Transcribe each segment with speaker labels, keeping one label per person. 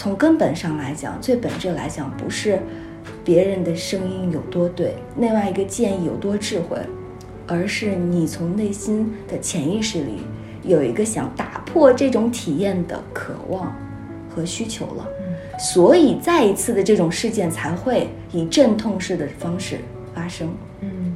Speaker 1: 从根本上来讲，最本质来讲，不是别人的声音有多对，另外一个建议有多智慧，而是你从内心的潜意识里有一个想打破这种体验的渴望和需求了。所以再一次的这种事件才会以阵痛式的方式发生。
Speaker 2: 嗯，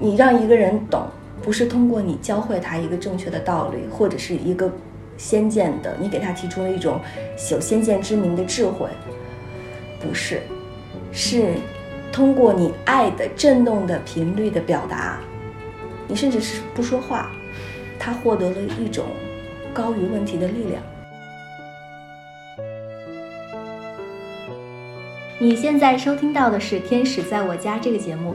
Speaker 1: 你让一个人懂，不是通过你教会他一个正确的道理，或者是一个先见的，你给他提出了一种有先见之明的智慧，不是，是通过你爱的震动的频率的表达，你甚至是不说话，他获得了一种。高于问题的力量。
Speaker 3: 你现在收听到的是《天使在我家》这个节目。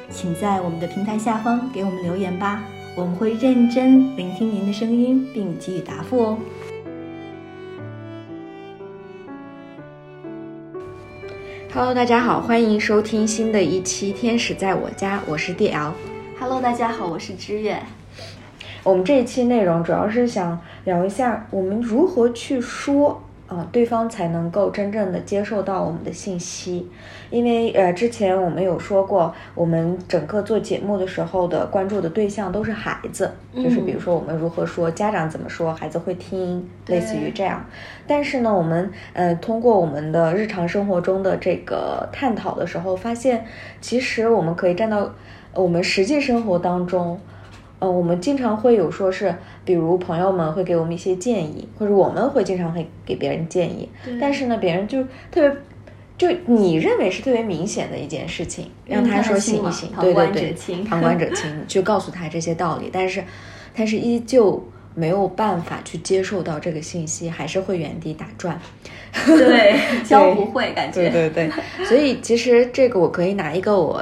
Speaker 3: 请在我们的平台下方给我们留言吧，我们会认真聆听您的声音，并给予答复哦。
Speaker 2: Hello，大家好，欢迎收听新的一期《天使在我家》，我是 DL。
Speaker 3: Hello，大家好，我是知月。
Speaker 2: 我们这一期内容主要是想聊一下，我们如何去说啊，对方才能够真正的接受到我们的信息。因为呃，之前我们有说过，我们整个做节目的时候的关注的对象都是孩子，就是比如说我们如何说，家长怎么说，孩子会听，类似于这样。但是呢，我们呃通过我们的日常生活中的这个探讨的时候，发现其实我们可以站到我们实际生活当中。嗯，我们经常会有说是，比如朋友们会给我们一些建议，或者我们会经常会给别人建议。但是呢，别人就特别，就你认为是特别明显的一件事情，让他说行一行？对对对，旁观者清，去告诉他这些道理。但是，但是依旧没有办法去接受到这个信息，还是会原地打转。
Speaker 3: 对，教不会感觉。
Speaker 2: 对对对，所以其实这个我可以拿一个我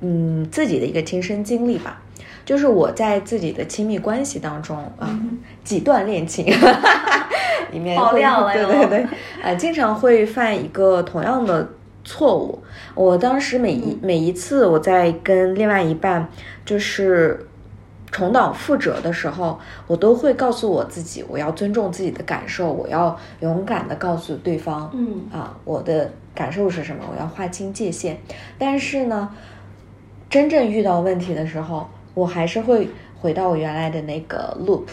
Speaker 2: 嗯自己的一个亲身经历吧。就是我在自己的亲密关系当中啊，几段恋情 里面，
Speaker 3: 爆料了
Speaker 2: 对对对，呃，经常会犯一个同样的错误。我当时每一每一次我在跟另外一半就是重蹈覆辙的时候，我都会告诉我自己，我要尊重自己的感受，我要勇敢的告诉对方，
Speaker 3: 嗯
Speaker 2: 啊，我的感受是什么，我要划清界限。但是呢，真正遇到问题的时候，我还是会回到我原来的那个 loop，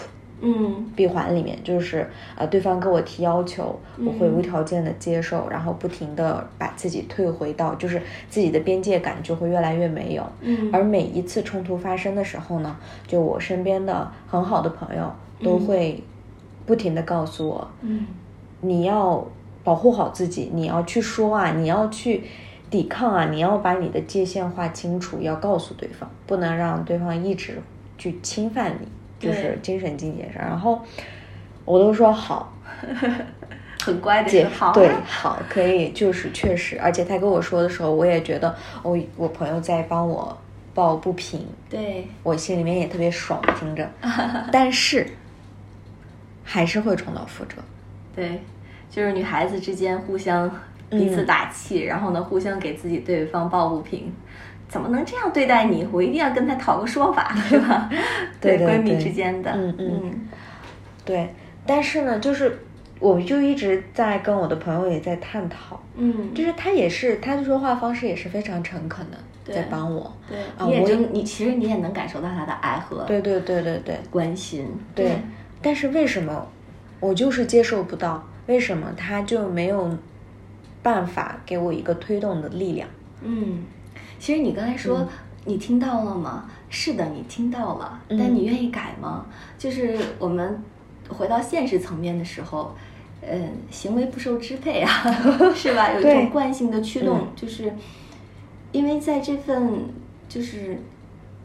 Speaker 3: 嗯，
Speaker 2: 闭环里面，就是呃，对方跟我提要求，我会无条件的接受，然后不停的把自己退回到，就是自己的边界感就会越来越没有。
Speaker 3: 嗯，
Speaker 2: 而每一次冲突发生的时候呢，就我身边的很好的朋友都会不停的告诉我，
Speaker 3: 嗯，
Speaker 2: 你要保护好自己，你要去说啊，你要去。抵抗啊！你要把你的界限划清楚，要告诉对方，不能让对方一直去侵犯你，就是精神境界上。然后我都说好，
Speaker 3: 很乖的
Speaker 2: 姐，
Speaker 3: 好，
Speaker 2: 对，好，可以，就是确实。而且他跟我说的时候，我也觉得我我朋友在帮我抱不平，
Speaker 3: 对
Speaker 2: 我心里面也特别爽，听着。但是还是会重蹈覆辙。
Speaker 3: 对，就是女孩子之间互相。彼此打气，然后呢，互相给自己对方抱不平，怎么能这样对待你？我一定要跟他讨个说法，是吧？
Speaker 2: 对
Speaker 3: 闺蜜之间的，
Speaker 2: 嗯嗯，对。但是呢，就是我就一直在跟我的朋友也在探讨，
Speaker 3: 嗯，
Speaker 2: 就是他也是他的说话方式也是非常诚恳的，在帮我。
Speaker 3: 对，你也就你其实你也能感受到他的爱和
Speaker 2: 对对对对对
Speaker 3: 关心。
Speaker 2: 对，但是为什么我就是接受不到？为什么他就没有？办法给我一个推动的力量。
Speaker 3: 嗯，其实你刚才说你听到了吗？是的，你听到了，但你愿意改吗？就是我们回到现实层面的时候，嗯，行为不受支配啊，是吧？有一种惯性的驱动，就是因为在这份就是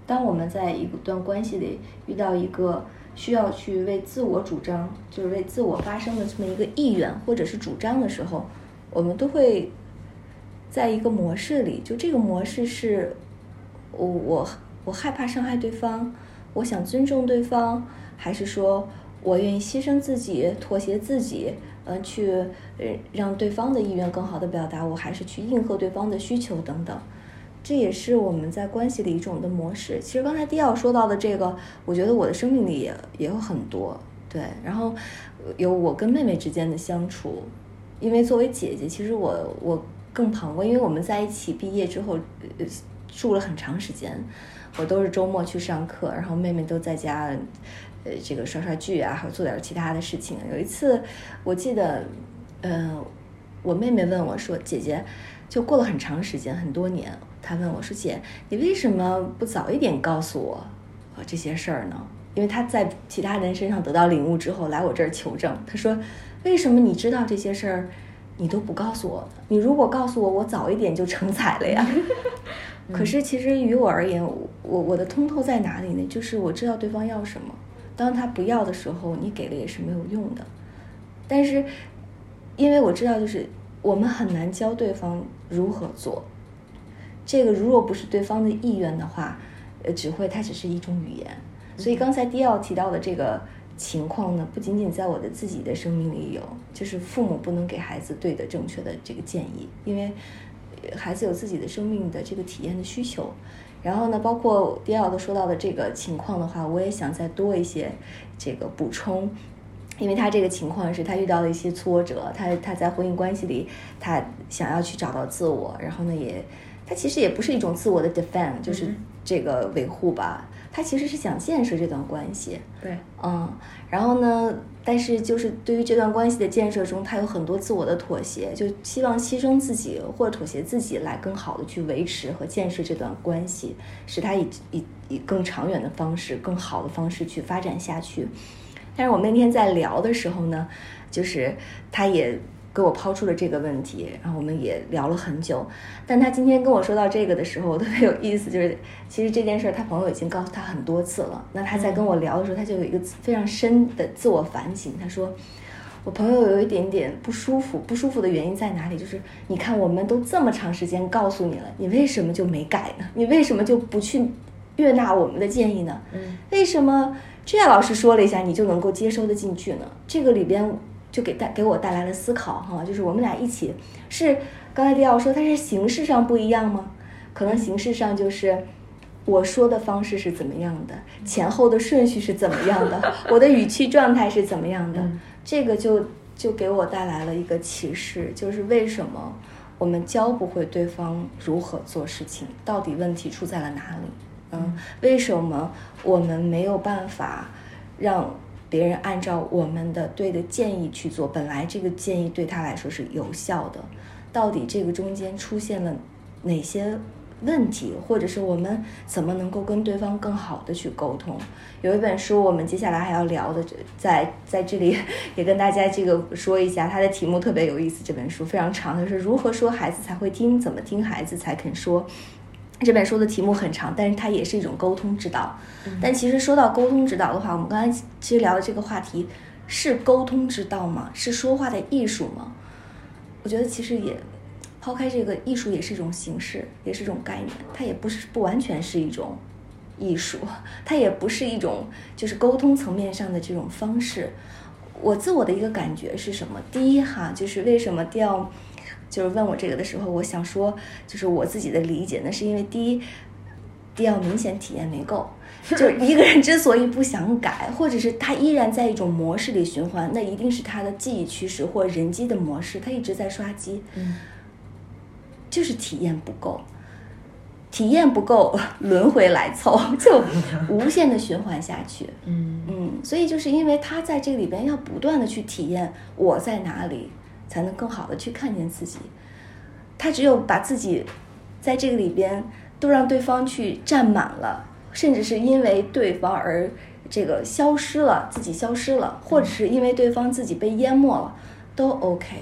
Speaker 3: 当我们在一段关系里遇到一个需要去为自我主张，就是为自我发声的这么一个意愿或者是主张的时候，我们都会在一个模式里，就这个模式是，我我我害怕伤害对方，我想尊重对方，还是说我愿意牺牲自己、妥协自己，嗯、去呃让对方的意愿更好的表达，我还是去应和对方的需求等等。这也是我们在关系里一种的模式。其实刚才迪奥说到的这个，我觉得我的生命里也也有很多对。然后有我跟妹妹之间的相处，因为作为姐姐，其实我我更旁观，因为我们在一起毕业之后，呃，住了很长时间，我都是周末去上课，然后妹妹都在家，呃，这个刷刷剧啊，还有做点其他的事情。有一次，我记得，呃，我妹妹问我说：“姐姐，就过了很长时间，很多年，她问我说：‘姐，你为什么不早一点告诉我呃这些事儿呢？’因为她在其他人身上得到领悟之后，来我这儿求证。她说：‘为什么你知道这些事儿，你都不告诉我呢？你如果告诉我，我早一点就成才了呀。’可是其实于我而言，我我的通透在哪里呢？就是我知道对方要什么，当他不要的时候，你给了也是没有用的。但是，因为我知道，就是我们很难教对方如何做。这个如果不是对方的意愿的话，呃，只会它只是一种语言。所以刚才迪奥提到的这个情况呢，不仅仅在我的自己的生命里有，就是父母不能给孩子对的正确的这个建议，因为孩子有自己的生命的这个体验的需求。然后呢，包括迪奥的说到的这个情况的话，我也想再多一些这个补充。因为他这个情况是他遇到了一些挫折，他他在婚姻关系里，他想要去找到自我，然后呢也，他其实也不是一种自我的 defend，就是这个维护吧，他其实是想建设这段关系，
Speaker 2: 对，
Speaker 3: 嗯，然后呢，但是就是对于这段关系的建设中，他有很多自我的妥协，就希望牺牲自己或者妥协自己来更好的去维持和建设这段关系，使他以以以更长远的方式、更好的方式去发展下去。但是我们那天在聊的时候呢，就是他也给我抛出了这个问题，然后我们也聊了很久。但他今天跟我说到这个的时候，特别有意思，就是其实这件事儿他朋友已经告诉他很多次了。那他在跟我聊的时候，他就有一个非常深的自我反省。他说：“我朋友有一点点不舒服，不舒服的原因在哪里？就是你看，我们都这么长时间告诉你了，你为什么就没改呢？你为什么就不去悦纳我们的建议呢？
Speaker 2: 嗯，
Speaker 3: 为什么这样老师说了一下，你就能够接收得进去呢？这个里边就给带给我带来了思考哈，就是我们俩一起是刚才迪奥说，它是形式上不一样吗？可能形式上就是我说的方式是怎么样的，前后的顺序是怎么样的，我的语气状态是怎么样的，
Speaker 2: 嗯
Speaker 3: 这个就就给我带来了一个启示，就是为什么我们教不会对方如何做事情，到底问题出在了哪里？嗯，为什么我们没有办法让别人按照我们的对的建议去做？本来这个建议对他来说是有效的，到底这个中间出现了哪些问题，或者是我们怎么能够跟对方更好的去沟通？有一本书，我们接下来还要聊的，在在这里也跟大家这个说一下，它的题目特别有意思。这本书非常长，它是如何说孩子才会听，怎么听孩子才肯说。这本书的题目很长，但是它也是一种沟通指导。但其实说到沟通指导的话，我们刚才其实聊的这个话题是沟通之道吗？是说话的艺术吗？我觉得其实也抛开这个艺术，也是一种形式，也是一种概念，它也不是不完全是一种艺术，它也不是一种就是沟通层面上的这种方式。我自我的一个感觉是什么？第一哈，就是为什么调。就是问我这个的时候，我想说，就是我自己的理解呢，是因为第一，第二明显体验没够。就一个人之所以不想改，或者是他依然在一种模式里循环，那一定是他的记忆驱使或人机的模式，他一直在刷机，
Speaker 2: 嗯，
Speaker 3: 就是体验不够，体验不够，轮回来凑，就无限的循环下去。
Speaker 2: 嗯
Speaker 3: 嗯，所以就是因为他在这个里边要不断的去体验我在哪里。才能更好的去看见自己。他只有把自己在这个里边都让对方去占满了，甚至是因为对方而这个消失了，自己消失了，或者是因为对方自己被淹没了，都 OK。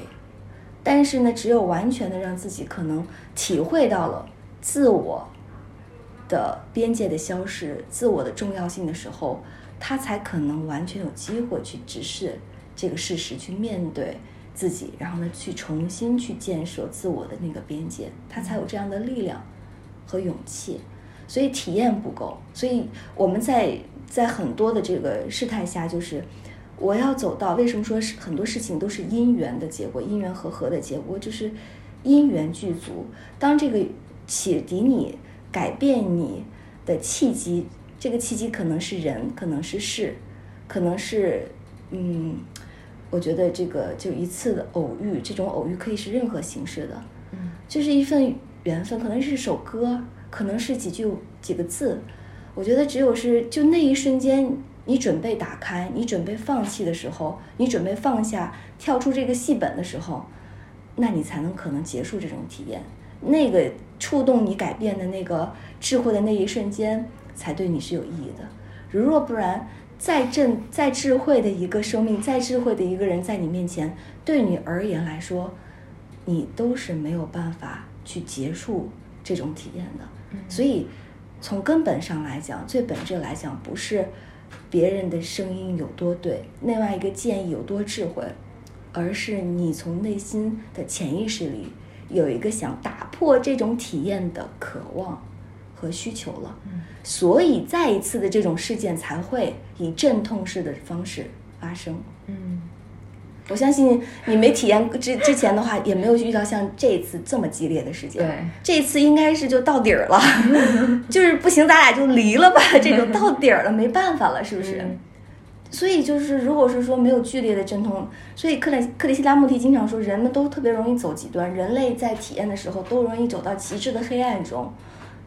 Speaker 3: 但是呢，只有完全的让自己可能体会到了自我的边界的消失、自我的重要性的时候，他才可能完全有机会去直视这个事实，去面对自己，然后呢，去重新去建设自我的那个边界，他才有这样的力量和勇气。所以体验不够，所以我们在在很多的这个事态下，就是我要走到为什么说是很多事情都是因缘的结果，因缘和合的结果，就是因缘具足。当这个启迪你、改变你的契机。这个契机可能是人，可能是事，可能是，嗯，我觉得这个就一次的偶遇，这种偶遇可以是任何形式的，
Speaker 2: 嗯，
Speaker 3: 就是一份缘分，可能是首歌，可能是几句几个字，我觉得只有是就那一瞬间，你准备打开，你准备放弃的时候，你准备放下，跳出这个戏本的时候，那你才能可能结束这种体验，那个触动你改变的那个智慧的那一瞬间。才对你是有意义的。如若不然，再正再智慧的一个生命，再智慧的一个人，在你面前，对你而言来说，你都是没有办法去结束这种体验的。所以，从根本上来讲，最本质来讲，不是别人的声音有多对，另外一个建议有多智慧，而是你从内心的潜意识里有一个想打破这种体验的渴望。和需求了，所以再一次的这种事件才会以阵痛式的方式发生。
Speaker 2: 嗯，
Speaker 3: 我相信你没体验之之前的话，也没有遇到像这次这么激烈的事件。
Speaker 2: 对，
Speaker 3: 这次应该是就到底儿了，就是不行，咱俩就离了吧。这种到底儿了，没办法了，是不是？所以就是，如果是说没有剧烈的阵痛，所以克里克里希拉穆提经常说，人们都特别容易走极端，人类在体验的时候都容易走到极致的黑暗中。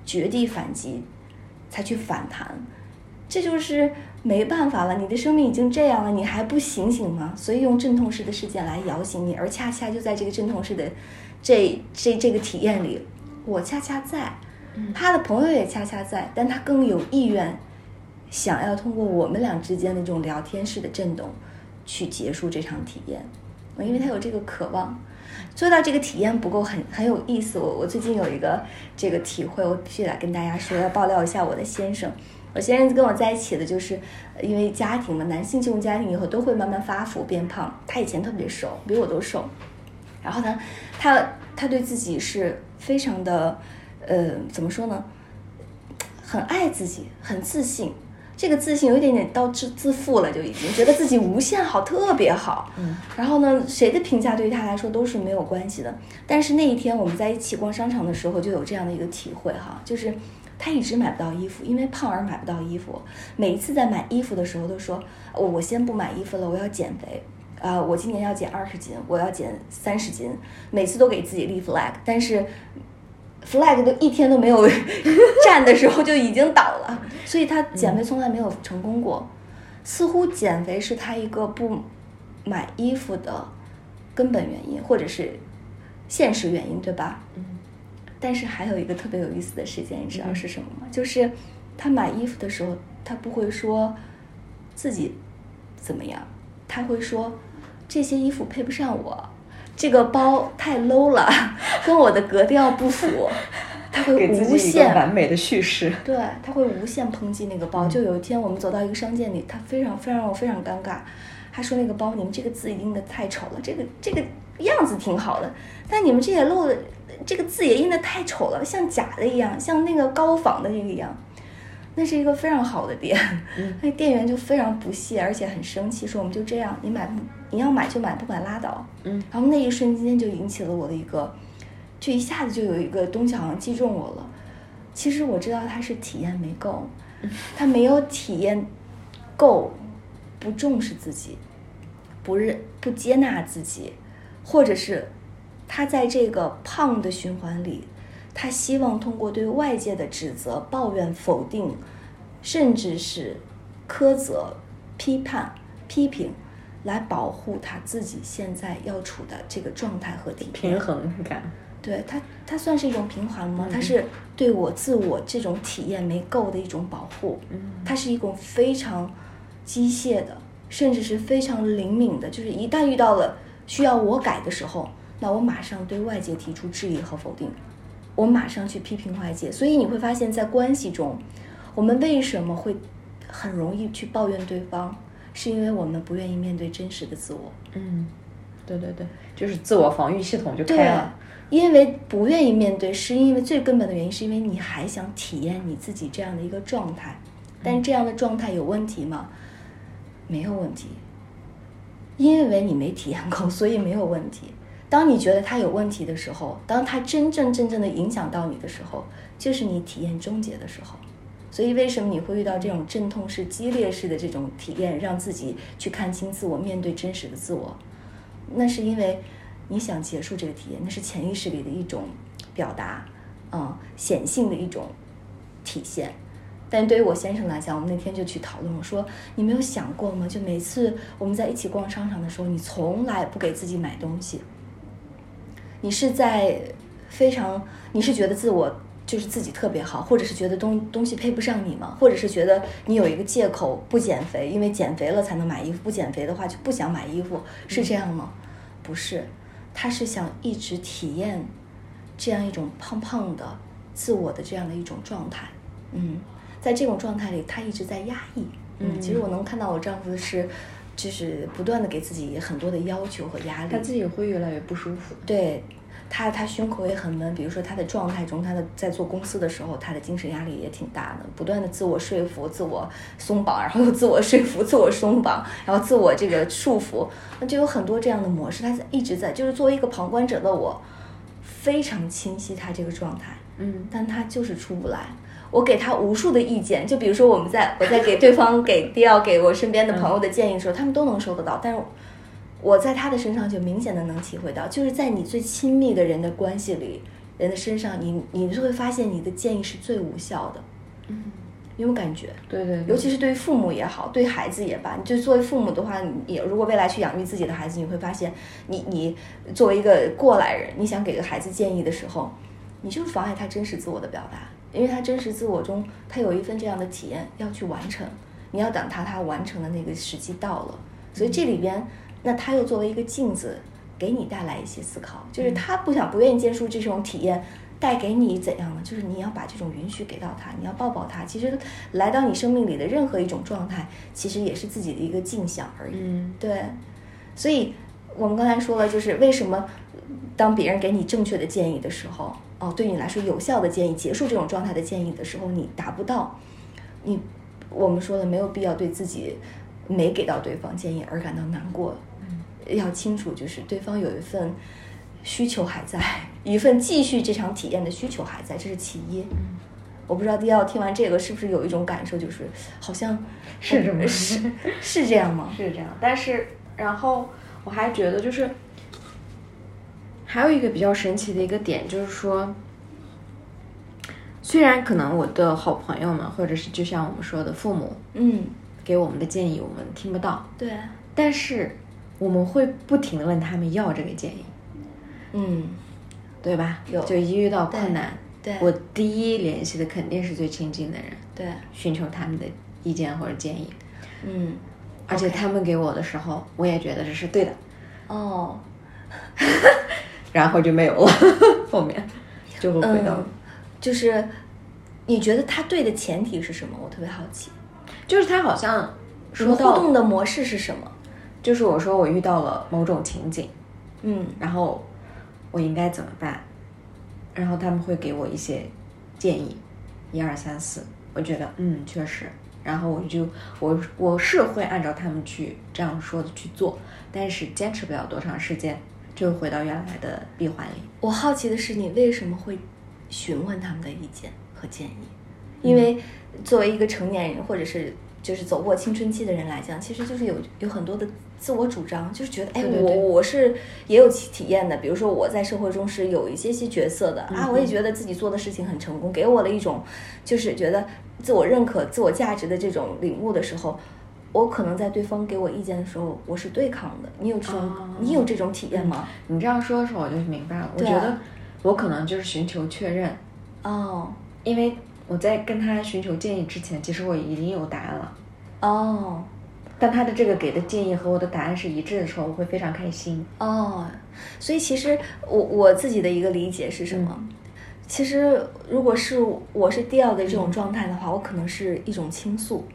Speaker 3: 绝地反击，才去反弹，这就是没办法了。你的生命已经这样了，你还不醒醒吗？所以用阵痛式的事件来摇醒你，而恰恰就在这个阵痛式的这这这个体验里，我恰恰在，他的朋友也恰恰在，但他更有意愿想要通过我们俩之间的这种聊天式的震动去结束这场体验，因为他有这个渴望。做到这个体验不够很很有意思。我我最近有一个这个体会，我必须得跟大家说，要爆料一下我的先生。我先生跟我在一起的，就是因为家庭嘛，男性进入家庭以后都会慢慢发福变胖。他以前特别瘦，比我都瘦。然后呢，他他对自己是非常的，呃，怎么说呢？很爱自己，很自信。这个自信有一点点到自自负了，就已经觉得自己无限好，特别好。
Speaker 2: 嗯，
Speaker 3: 然后呢，谁的评价对于他来说都是没有关系的。但是那一天我们在一起逛商场的时候，就有这样的一个体会哈，就是他一直买不到衣服，因为胖而买不到衣服。每一次在买衣服的时候都说，我我先不买衣服了，我要减肥啊！我今年要减二十斤，我要减三十斤，每次都给自己立 flag，但是。Flag 都一天都没有 站的时候就已经倒了，所以他减肥从来没有成功过。似乎减肥是他一个不买衣服的根本原因，或者是现实原因，对吧？
Speaker 2: 嗯。
Speaker 3: 但是还有一个特别有意思的事件，你知道是什么吗？就是他买衣服的时候，他不会说自己怎么样，他会说这些衣服配不上我。这个包太 low 了，跟我的格调不符，他会无限
Speaker 2: 完美的叙事。
Speaker 3: 对，他会无限抨击那个包。就有一天我们走到一个商店里，他非常非常让我非常尴尬，他说那个包你们这个字印的太丑了，这个这个样子挺好的，但你们这也漏的这个字也印的太丑了，像假的一样，像那个高仿的那个一样。那是一个非常好的店，那店员就非常不屑，而且很生气，说我们就这样，你买不你要买就买，不买拉倒。
Speaker 2: 嗯，
Speaker 3: 然后那一瞬间就引起了我的一个，就一下子就有一个东西好像击中我了。其实我知道他是体验没够，他没有体验够，不重视自己，不认不接纳自己，或者是他在这个胖的循环里。他希望通过对外界的指责、抱怨、否定，甚至是苛责、批判、批评，来保护他自己现在要处的这个状态和体
Speaker 2: 平衡感。
Speaker 3: 对他，他算是一种平衡吗？他是对我自我这种体验没够的一种保护。
Speaker 2: 嗯，
Speaker 3: 它是一种非常机械的，甚至是非常灵敏的。就是一旦遇到了需要我改的时候，那我马上对外界提出质疑和否定。我马上去批评外界，所以你会发现在关系中，我们为什么会很容易去抱怨对方，是因为我们不愿意面对真实的自我。
Speaker 2: 嗯，对对对，就是自我防御系统就开了。，
Speaker 3: 因为不愿意面对，是因为最根本的原因，是因为你还想体验你自己这样的一个状态。但是这样的状态有问题吗？没有问题，因为你没体验过，所以没有问题。当你觉得它有问题的时候，当它真正真正的影响到你的时候，就是你体验终结的时候。所以，为什么你会遇到这种阵痛式、激烈式的这种体验，让自己去看清自我，面对真实的自我？那是因为你想结束这个体验，那是潜意识里的一种表达，嗯，显性的一种体现。但对于我先生来讲，我们那天就去讨论，我说你没有想过吗？就每次我们在一起逛商场的时候，你从来不给自己买东西，你是在非常，你是觉得自我就是自己特别好，或者是觉得东东西配不上你吗？或者是觉得你有一个借口不减肥，因为减肥了才能买衣服，不减肥的话就不想买衣服，是这样吗？不是，他是想一直体验这样一种胖胖的自我的这样的一种状态，嗯，在这种状态里，他一直在压抑，嗯，其实我能看到我丈夫是，就是不断的给自己很多的要求和压力，
Speaker 2: 他自己会越来越不舒服。
Speaker 3: 对他，他胸口也很闷。比如说他的状态中，他的在做公司的时候，他的精神压力也挺大的，不断的自我说服、自我松绑，然后又自我说服、自我松绑，然后自我这个束缚，那就有很多这样的模式。他在一直在，就是作为一个旁观者的我，非常清晰他这个状态，
Speaker 2: 嗯
Speaker 3: 但他就是出不来。我给他无数的意见，就比如说我们在 我在给对方给迪奥给我身边的朋友的建议的时候，他们都能收得到，但是我在他的身上就明显的能体会到，就是在你最亲密的人的关系里，人的身上，你你就会发现你的建议是最无效的。
Speaker 2: 嗯，
Speaker 3: 有没有感觉？
Speaker 2: 对对对，
Speaker 3: 尤其是对于父母也好，对孩子也罢，你就作为父母的话，你也如果未来去养育自己的孩子，你会发现你，你作为一个过来人，你想给个孩子建议的时候，你就是妨碍他真实自我的表达，因为他真实自我中，他有一份这样的体验要去完成，你要等他他完成的那个时机到了，所以这里边，那他又作为一个镜子，给你带来一些思考，就是他不想不愿意接受这种体验。带给你怎样呢？就是你要把这种允许给到他，你要抱抱他。其实来到你生命里的任何一种状态，其实也是自己的一个镜像而已。
Speaker 2: 嗯
Speaker 3: 对，所以我们刚才说了，就是为什么当别人给你正确的建议的时候，哦，对你来说有效的建议，结束这种状态的建议的时候，你达不到，你我们说的，没有必要对自己没给到对方建议而感到难过。要清楚，就是对方有一份需求还在，一份继续这场体验的需求还在，这是其一。我不知道迪奥听完这个是不是有一种感受，就是好像
Speaker 2: 是这么
Speaker 3: 是是这样吗？
Speaker 2: 是这样，但是然后我还觉得就是还有一个比较神奇的一个点，就是说，虽然可能我的好朋友们，或者是就像我们说的父母
Speaker 3: 嗯，
Speaker 2: 给我们的建议，我们听不到，
Speaker 3: 对，
Speaker 2: 但是我们会不停的问他们要这个建议，
Speaker 3: 嗯，
Speaker 2: 对吧？
Speaker 3: 有。
Speaker 2: 就一遇到困难，
Speaker 3: 对
Speaker 2: 我第一联系的肯定是最亲近的人，
Speaker 3: 对，
Speaker 2: 寻求他们的意见或者建议，
Speaker 3: 嗯，
Speaker 2: 而且他们给我的时候，我也觉得这是对的，
Speaker 3: 哦，
Speaker 2: 然后就没有了，后面就会回到，
Speaker 3: 嗯，就是你觉得他对的前提是什么？我特别好奇。
Speaker 2: 就是他好像说到
Speaker 3: 互动的模式是什么？
Speaker 2: 就是我说我遇到了某种情景，
Speaker 3: 嗯
Speaker 2: 然后我应该怎么办？然后他们会给我一些建议，一二三四，我觉得嗯确实，然后我就我我是会按照他们去这样说的去做，但是坚持不了多长时间，就回到原来的闭环里。
Speaker 3: 我好奇的是，你为什么会询问他们的意见和建议？因为作为一个成年人，或者是就是走过青春期的人来讲，其实就是有有很多的自我主张，就是觉得，哎，
Speaker 2: 对对对
Speaker 3: 我我是也有体体验的。比如说我在社会中是有一些些角色的、啊，我也觉得自己做的事情很成功，给我了一种就是觉得自我认可、自我价值的这种领悟的时候。我可能在对方给我意见的时候，我是对抗的。你有这种，
Speaker 2: 哦
Speaker 3: 你有这种体验吗？
Speaker 2: 你这样说的时候，我就明白了。我觉得我可能就是寻求确认，
Speaker 3: 哦
Speaker 2: 因为我在跟他寻求建议之前，其实我已经有答案了。
Speaker 3: 哦
Speaker 2: 但他的这个给的建议和我的答案是一致的时候，我会非常开心。
Speaker 3: 哦，所以其实我我自己的一个理解是什么？其实如果是我是第二的这种状态的话，我可能是一种倾诉，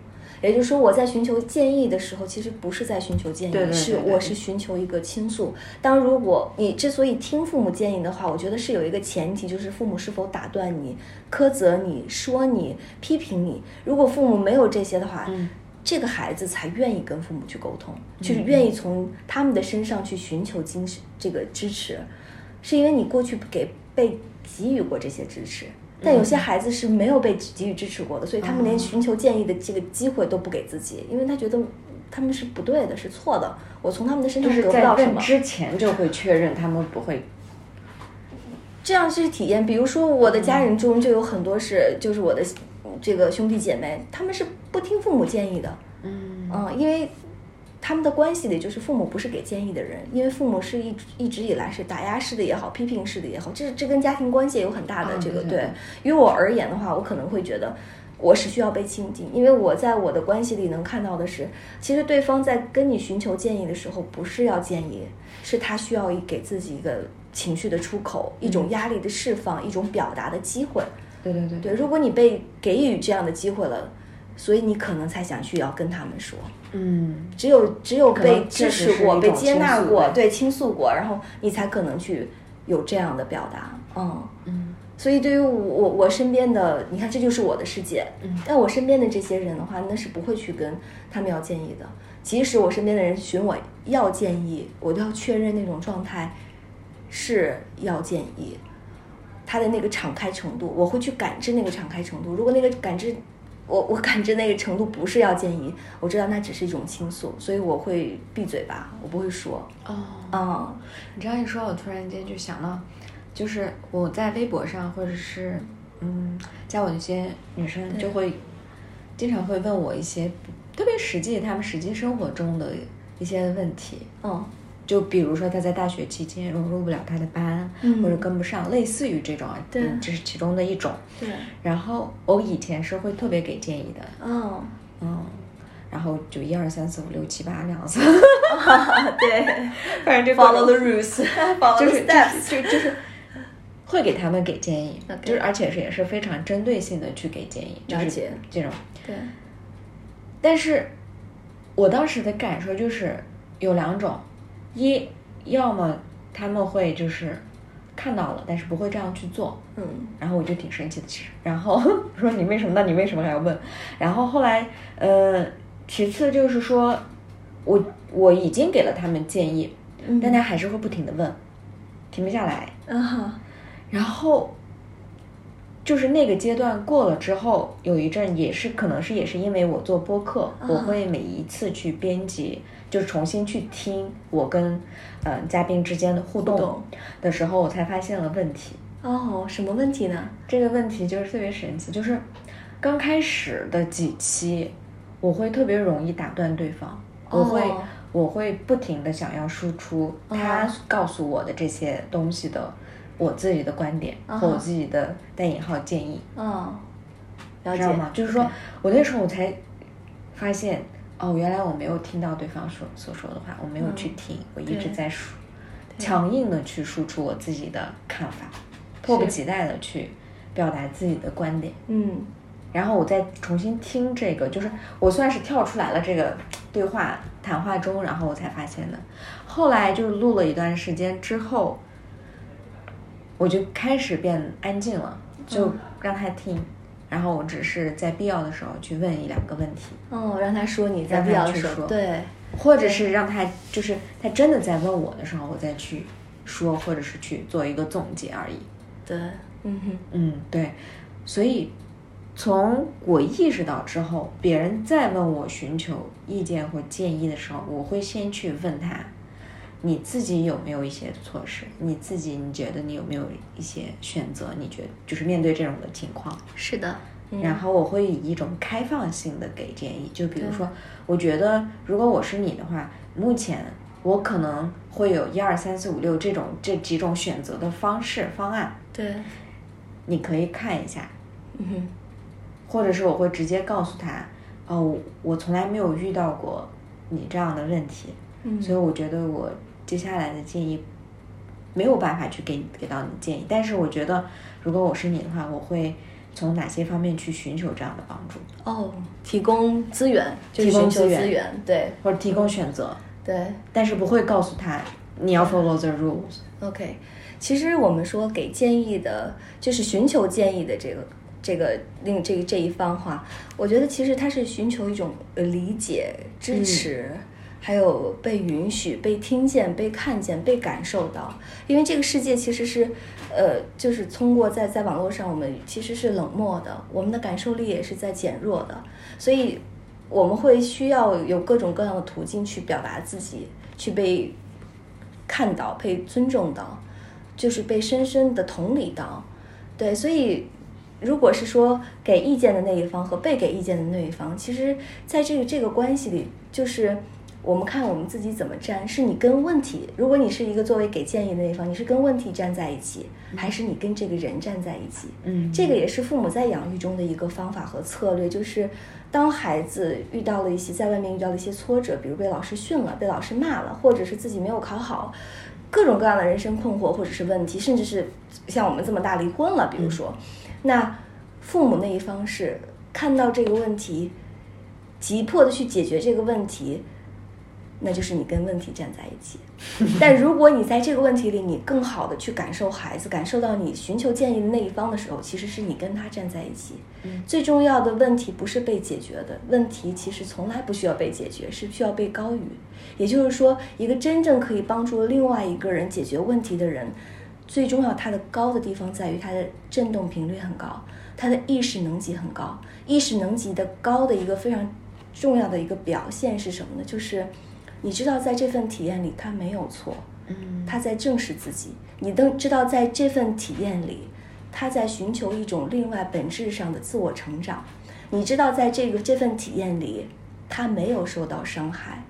Speaker 3: 也就是说，我在寻求建议的时候，其实不是在寻求建议，
Speaker 2: 对对对
Speaker 3: 是我是寻求一个倾诉。当如果你之所以听父母建议的话，我觉得是有一个前提，就是父母是否打断你、苛责你、说你、批评你。如果父母没有这些的话，
Speaker 2: 嗯
Speaker 3: 这个孩子才愿意跟父母去沟通，就是愿意从他们的身上去寻求精神这个支持，是因为你过去给被给予过这些支持。但有些孩子是没有被给予支持过的，所以他们连寻求建议的这个机会都不给自己，因为他觉得他们是不对的，是错的。我从他们的身上
Speaker 2: 就是在
Speaker 3: 得不到什么。
Speaker 2: 问之前就会确认他们不会。
Speaker 3: 这样去体验。比如说，我的家人中就有很多是，就是我的这个兄弟姐妹，他们是不听父母建议的。
Speaker 2: 嗯
Speaker 3: 嗯，因为他们的关系里，就是父母不是给建议的人，因为父母是一一直以来是打压式的也好，批评式的也好，这这跟家庭关系也有很大的
Speaker 2: 嗯
Speaker 3: 这个、
Speaker 2: 对
Speaker 3: 于我而言的话，我可能会觉得。我是需要被倾听，因为我在我的关系里能看到的是，其实对方在跟你寻求建议的时候，不是要建议，是他需要一给自己一个情绪的出口，一种压力的释放，一种表达的机会。
Speaker 2: 对对对
Speaker 3: 对，如果你被给予这样的机会了，所以你可能才想去要跟他们说。
Speaker 2: 嗯
Speaker 3: 只有只有被支持过、被接纳过，对倾诉过，然后你才可能去有这样的表达。嗯，
Speaker 2: 嗯
Speaker 3: 所以对于我我我身边的，你看这就是我的世界。
Speaker 2: 嗯
Speaker 3: 但我身边的这些人的话，那是不会去跟他们要建议的。即使我身边的人询我要建议，我都要确认那种状态是要建议，他的那个敞开程度，我会去感知那个敞开程度。如果那个感知，我我感知那个程度不是要建议，我知道那只是一种倾诉，所以我会闭嘴吧，我不会说。
Speaker 2: 哦
Speaker 3: 嗯、
Speaker 2: 你这样一说，我突然间就想到，就是我在微博上，或者是嗯，加我的一些女生就会经常会问我一些特别实际，她们实际生活中的一些问题。
Speaker 3: 嗯
Speaker 2: 就比如说他在大学期间融入不了他的班，
Speaker 3: 嗯
Speaker 2: 或者跟不上，类似于这种啊，
Speaker 3: 对
Speaker 2: 嗯这是其中的一种。
Speaker 3: 对，
Speaker 2: 然后我以前是会特别给建议的，
Speaker 3: 嗯，
Speaker 2: 嗯，然后就一二三四五六七八这样子，
Speaker 3: 对
Speaker 2: 反正就
Speaker 3: ，follow the rules，follow
Speaker 2: 就是
Speaker 3: steps，
Speaker 2: 就就就是会给他们给建议就是而且是也是非常针对性的去给建议，就是
Speaker 3: 了解
Speaker 2: 这种。
Speaker 3: 对，
Speaker 2: 但是我当时的感受就是有两种，一要么他们会就是看到了，但是不会这样去做，
Speaker 3: 嗯
Speaker 2: 然后我就挺生气的，其实。然后 说你为什么？那你为什么还要问？然后后来，呃，其次就是说，我我已经给了他们建议，
Speaker 3: 嗯
Speaker 2: 但他还是会不停的问，停不下来。
Speaker 3: 嗯哼，
Speaker 2: 然后就是那个阶段过了之后，有一阵也是可能是也是因为我做播客，
Speaker 3: 啊
Speaker 2: 我会每一次去编辑，就是重新去听我跟呃嘉宾之间的互动
Speaker 3: 互动
Speaker 2: 的时候，我才发现了问题。
Speaker 3: 哦，什么问题呢？
Speaker 2: 这个问题就是特别神奇，就是刚开始的几期，我会特别容易打断对方，我会、
Speaker 3: 哦
Speaker 2: 我会不停的想要输出他告诉我的这些东西的我自己的观点
Speaker 3: 啊
Speaker 2: 和我自己的带引号建议，
Speaker 3: 嗯，了解。
Speaker 2: 知道吗？就是说我那时候我才发现，哦，原来我没有听到对方说所说的话，我没有去听，我一直在输，强硬的去输出我自己的看法，迫不及待的去表达自己的观点。
Speaker 3: 嗯。
Speaker 2: 然后我再重新听这个，就是我算是跳出来了这个对话谈话中，然后我才发现的。后来就是录了一段时间之后，我就开始变安静了，就让他听，然后我只是在必要的时候去问一两个问题，
Speaker 3: 哦，让他说你在
Speaker 2: 让他
Speaker 3: 必要的
Speaker 2: 去说
Speaker 3: 时候，对，
Speaker 2: 或者是让他就是他真的在问我的时候，我再去说，或者是去做一个总结而已。
Speaker 3: 对，嗯哼，
Speaker 2: 嗯，对，所以从我意识到之后，别人再问我寻求意见或建议的时候，我会先去问他，你自己有没有一些措施？你自己你觉得你有没有一些选择？你觉得就是面对这种的情况，
Speaker 3: 是的，嗯。
Speaker 2: 然后我会以一种开放性的给建议，就比如说，我觉得如果我是你的话，目前我可能会有一二三四五六这种这几种选择的方式方案，
Speaker 3: 对，
Speaker 2: 你可以看一下，
Speaker 3: 嗯哼，
Speaker 2: 或者是我会直接告诉他，哦，我从来没有遇到过你这样的问题，
Speaker 3: 嗯。
Speaker 2: 所以我觉得我接下来的建议没有办法去给给到你建议，但是我觉得如果我是你的话，我会从哪些方面去寻求这样的帮助？
Speaker 3: 哦，提供资源，就是
Speaker 2: 提供
Speaker 3: 寻求
Speaker 2: 资源
Speaker 3: 资源，对
Speaker 2: 或者提供选择，
Speaker 3: 对。
Speaker 2: 但是不会告诉他你要 follow the rules。
Speaker 3: OK，其实我们说给建议的，就是寻求建议的这个这个另这这一番话，我觉得其实他是寻求一种呃理解、支持，还有被允许、被听见、被看见、被感受到。因为这个世界其实是，呃，就是通过在在网络上，我们其实是冷漠的，我们的感受力也是在减弱的，所以我们会需要有各种各样的途径去表达自己，去被看到、被尊重到，就是被深深的同理到。对，所以如果是说给意见的那一方和被给意见的那一方，其实在这个这个关系里，就是我们看我们自己怎么站，是你跟问题，如果你是一个作为给建议的那一方，你是跟问题站在一起，还是你跟这个人站在一起？
Speaker 2: 嗯。
Speaker 3: 这个也是父母在养育中的一个方法和策略，就是当孩子遇到了一些在外面遇到了一些挫折，比如被老师训了、被老师骂了，或者是自己没有考好，各种各样的人生困惑或者是问题，甚至是像我们这么大离婚了，比如说，那父母那一方是看到这个问题，急迫的去解决这个问题，那就是你跟问题站在一起。但如果你在这个问题里，你更好的去感受孩子，感受到你寻求建议的那一方的时候，其实是你跟他站在一起。
Speaker 2: 嗯
Speaker 3: 最重要的问题不是被解决的，问题其实从来不需要被解决，是需要被高于。也就是说，一个真正可以帮助另外一个人解决问题的人，最重要他的高的地方在于他的振动频率很高，他的意识能级很高。意识能级的高的一个非常重要的一个表现是什么呢？就是你知道在这份体验里他没有错，
Speaker 2: 嗯
Speaker 3: 他在正视自己。你都知道在这份体验里，他在寻求一种另外本质上的自我成长。你知道在这个这份体验里，他没有受到伤害，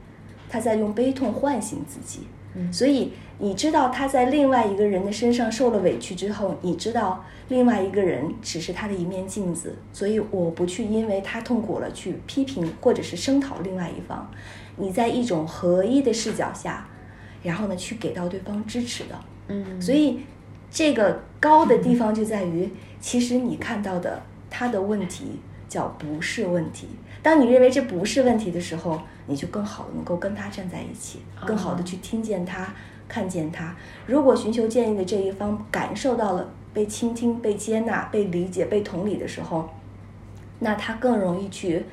Speaker 3: 他在用悲痛唤醒自己。
Speaker 2: 嗯
Speaker 3: 所以你知道他在另外一个人的身上受了委屈之后，你知道另外一个人只是他的一面镜子，所以我不去因为他痛苦了去批评或者是声讨另外一方。你在一种合一的视角下，然后呢去给到对方支持的。
Speaker 2: 嗯
Speaker 3: 所以这个高的地方就在于，其实你看到的他的问题叫不是问题。当你认为这不是问题的时候，你就更好的能够跟他站在一起，更好的去听见他、看见他。如果寻求建议的这一方感受到了被倾听、被接纳、被理解、被同理的时候，那他更容易去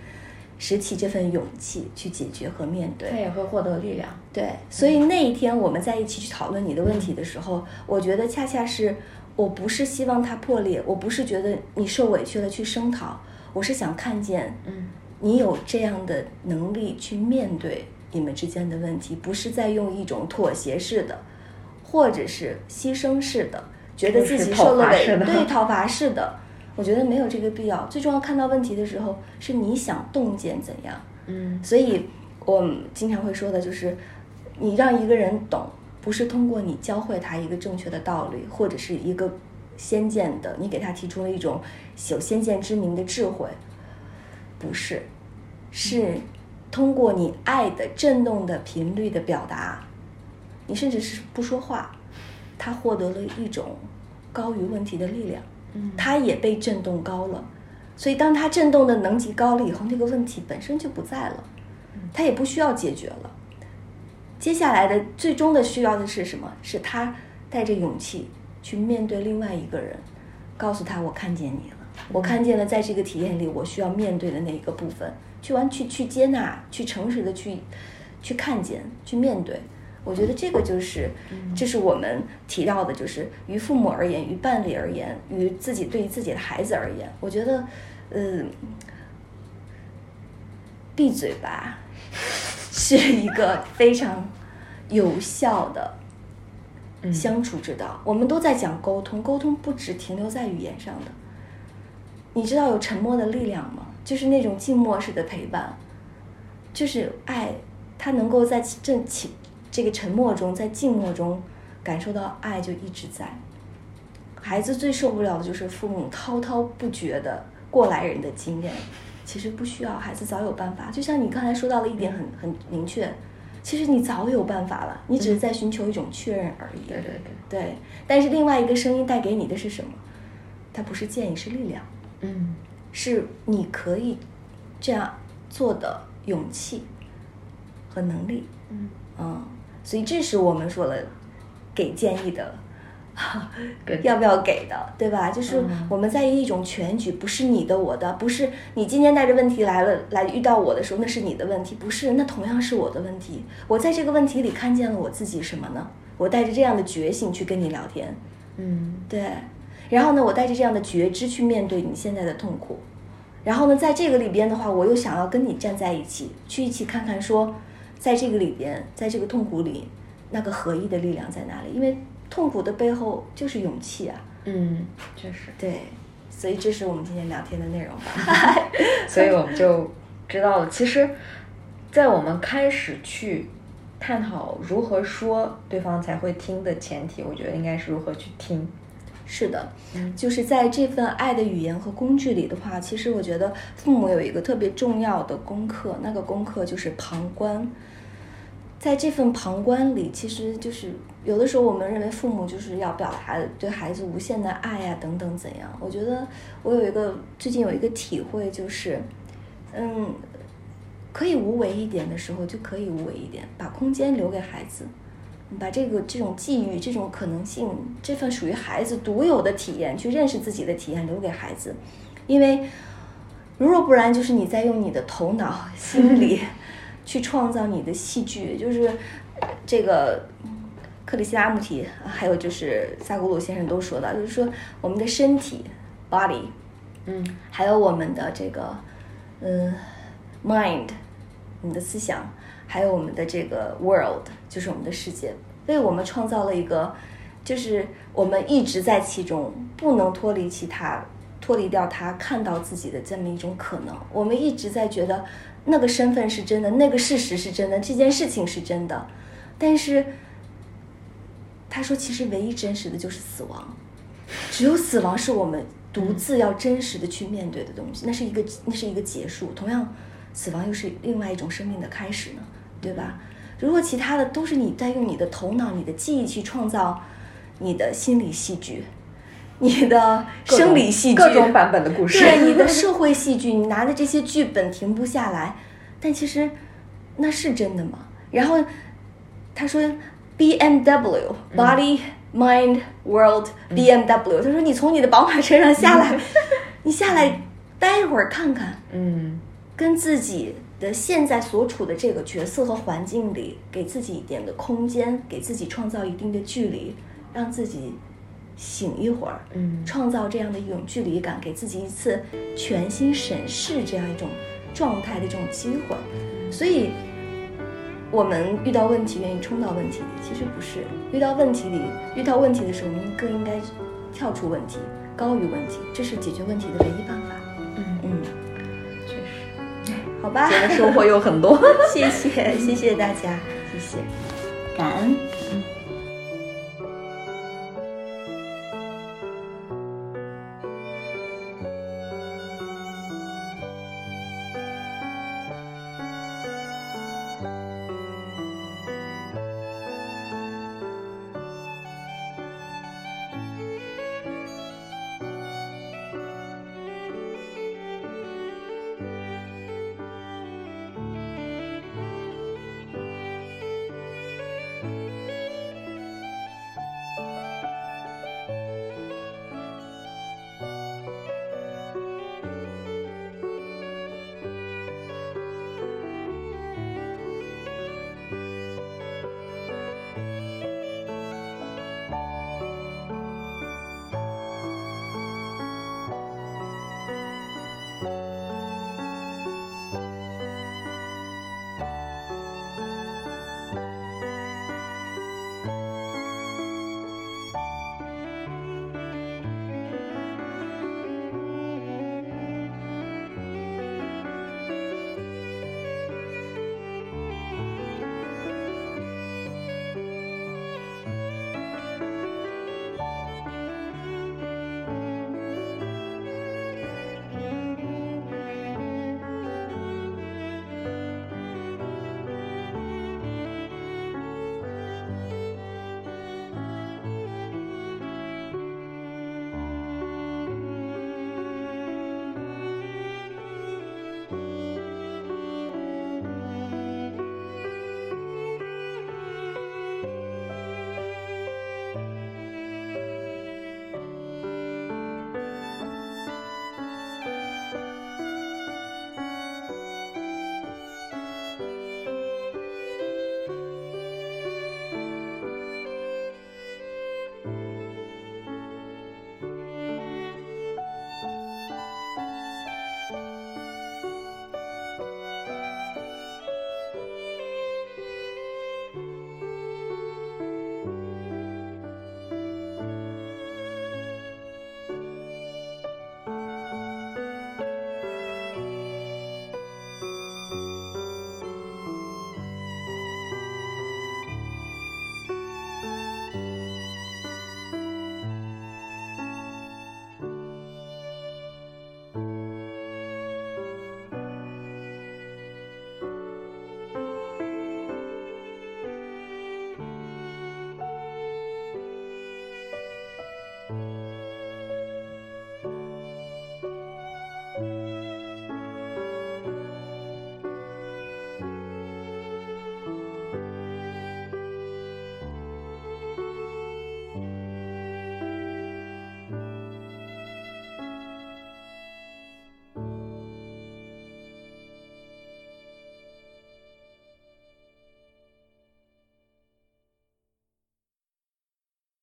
Speaker 3: 拾起这份勇气去解决和面对。
Speaker 2: 他也会获得力量。
Speaker 3: 对，所以那一天我们在一起去讨论你的问题的时候，我觉得恰恰是我不是希望它破裂，我不是觉得你受委屈了去声讨，我是想看见，
Speaker 2: 嗯，
Speaker 3: 你有这样的能力去面对你们之间的问题，不是在用一种妥协式的，或者是牺牲式的，觉得自己受了委
Speaker 2: 或是讨伐式的
Speaker 3: 对讨伐式的，我觉得没有这个必要。最重要，看到问题的时候，是你想洞见怎样。
Speaker 2: 嗯
Speaker 3: 所以我们经常会说的就是，你让一个人懂，不是通过你教会他一个正确的道理，或者是一个先见的，你给他提出了一种有先见之明的智慧，不是，是通过你爱的震动的频率的表达，你甚至是不说话，他获得了一种高于问题的力量，
Speaker 2: 嗯
Speaker 3: 他也被震动高了。所以，当他震动的能级高了以后，那个问题本身就不在了，他也不需要解决了。接下来的最终的需要的是什么？是他带着勇气去面对另外一个人，告诉他我看见你了，我看见了在这个体验里我需要面对的那一个部分，去完去去接纳，去诚实的去去看见，去面对。我觉得这个就是，这是我们提到的，就是于父母而言，于伴侣而言，于自己对于自己的孩子而言，我觉得，嗯，闭嘴吧，是一个非常有效的
Speaker 2: 嗯
Speaker 3: 相处之道。我们都在讲沟通，沟通不只停留在语言上的。你知道有沉默的力量吗？就是那种静默式的陪伴，就是爱，它能够在这起这个沉默中，在静默中感受到爱，就一直在。孩子最受不了的就是父母滔滔不绝的过来人的经验，其实不需要，孩子早有办法。就像你刚才说到了一点很很明确，其实你早有办法了，你只是在寻求一种确认而已。
Speaker 2: 对对对，
Speaker 3: 对，但是另外一个声音带给你的是什么？它不是建议，是力量。
Speaker 2: 嗯
Speaker 3: 是你可以这样做的勇气和能力。
Speaker 2: 嗯
Speaker 3: 嗯，所以这是我们说了给建议的
Speaker 2: 对，
Speaker 3: 要不要给的，对吧？就是
Speaker 2: 嗯
Speaker 3: 我们在意一种全局，不是你的我的，不是你今天带着问题来了，来遇到我的时候，那是你的问题，不是，那同样是我的问题。我在这个问题里看见了我自己什么呢？我带着这样的觉醒去跟你聊天，
Speaker 2: 嗯
Speaker 3: 对，然后呢，我带着这样的觉知去面对你现在的痛苦，然后呢，在这个里边的话，我又想要跟你站在一起，去一起看看说，在这个里边，在这个痛苦里，那个合一的力量在哪里？因为痛苦的背后就是勇气啊，
Speaker 2: 嗯，确实。
Speaker 3: 对，所以这是我们今天聊天的内容吧。
Speaker 2: 所以我们就知道了，其实，在我们开始去探讨如何说对方才会听的前提，我觉得应该是如何去听。
Speaker 3: 是的，
Speaker 2: 嗯
Speaker 3: 就是在这份爱的语言和工具里的话，其实我觉得父母有一个特别重要的功课，那个功课就是旁观。在这份旁观里，其实就是有的时候我们认为父母就是要表达对孩子无限的爱呀、等等怎样。我觉得我有一个最近有一个体会，就是嗯，可以无为一点的时候就可以无为一点，把空间留给孩子。把这个这种际遇、这种可能性、这份属于孩子独有的体验，去认识自己的体验留给孩子，因为如若不然，就是你在用你的头脑、心理 去创造你的戏剧，就是这个克里希拉穆提，还有就是萨古鲁先生都说到，就是说我们的身体 （body），
Speaker 2: 嗯。
Speaker 3: 还有我们的这个嗯 mind，你的思想，还有我们的这个 world，就是我们的世界，为我们创造了一个，就是我们一直在其中，不能脱离其他，脱离掉他，看到自己的这么一种可能。我们一直在觉得那个身份是真的，那个事实是真的，这件事情是真的，但是他说，其实唯一真实的就是死亡。只有死亡是我们独自要真实的去面对的东西，那是一个那是一个结束。同样，死亡又是另外一种生命的开始呢，对吧？如果其他的都是你在用你的头脑、你的记忆去创造你的心理戏剧，你的生理戏剧，
Speaker 2: 各种版本的故事
Speaker 3: 对你的 社会戏剧，你拿的这些剧本停不下来，但其实那是真的吗？然后他说 BMW body mind world BMW，、他说你从你的宝马车上下来，你下来待一会儿看看，
Speaker 2: 嗯
Speaker 3: 跟自己的现在所处的这个角色和环境里，给自己一点的空间，给自己创造一定的距离，让自己醒一会儿，
Speaker 2: 嗯
Speaker 3: 创造这样的一种距离感，给自己一次全新审视这样一种状态的这种机会。所以，我们遇到问题愿意冲到问题里，其实不是遇到问题里，遇到问题的时候，我们更应该跳出问题，高于问题，这是解决问题的唯一办法。好吧，
Speaker 2: 今天收获又很多。
Speaker 3: 谢谢，谢谢大家，谢谢，感恩。